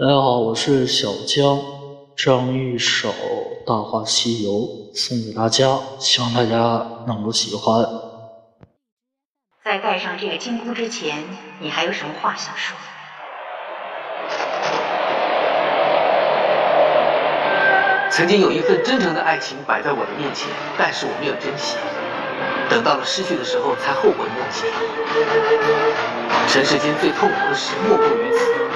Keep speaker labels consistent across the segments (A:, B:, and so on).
A: 大家好，我是小江，唱一首《大话西游》送给大家，希望大家能够喜欢。
B: 在戴上这个金箍之前，你还有什么话想说？
C: 曾经有一份真诚的爱情摆在我的面前，但是我没有珍惜，等到了失去的时候才后悔莫及。尘世间最痛苦的事莫过于此。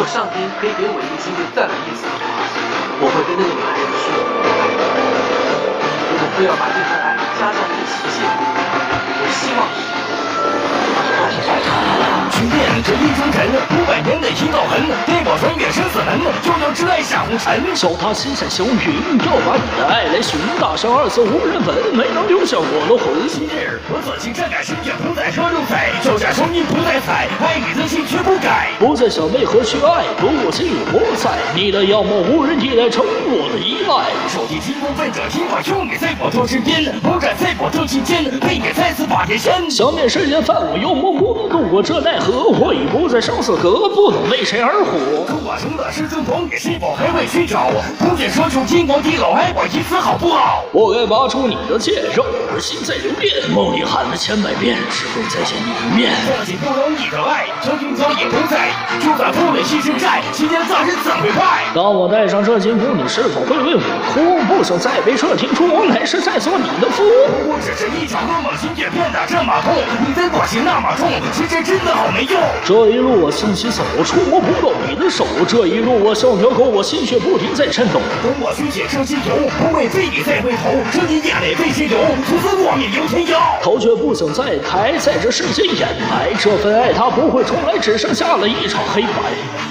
C: 如果上天可以给我一个机会再来一次的话，我会跟那个女孩子说：如果非要把这份爱加上一个期限，我希望是。
D: 去念这一封尘，五百年的一道痕，地宝穿越生死门，悠悠之爱下红尘。
A: 脚踏西山小云，要把你的爱来寻，大山二色无人闻，没能留下我的魂。
D: 昔日我走进山改世界，不再喝肉仔，脚下声音不再踩，爱你的心绝不改。
A: 在想为何去爱，不过心有魔在，你的妖魔无人替代，成我的依赖。
D: 手提金箍奔着听话，有你在我头身边，不敢在我正心间，为你再次把天掀。
A: 想念世间犯我妖魔，不能渡过这奈何。我已不在生死阁，不能为谁而活。
D: 可我成了师尊，狂野是否还未寻找？不见说出金光地老，爱我一次好不好？
A: 我该拔出你的剑，让我的心在流连。梦里喊了千百遍，只为再见你一面。
D: 放弃不容易的爱，曾经早已不在。就算负了心生债，今天大圣怎会败？
A: 当我戴上这金箍，你是否会为我哭？不想再被这听出，我来世再做你的夫。
D: 我只是一场噩梦，心却变得这么痛。你的关心那么重，其实真的好没用。
A: 这一路我信息走，触摸不到你的手。这一路我像条狗，我心却不停在颤抖。
D: 等我去解这心头，不为非你再回头，这你眼泪为谁流？从此我命由天摇。
A: 头却不想再抬，在这世间掩埋这份爱，它不会重来，只剩下了一场黑白。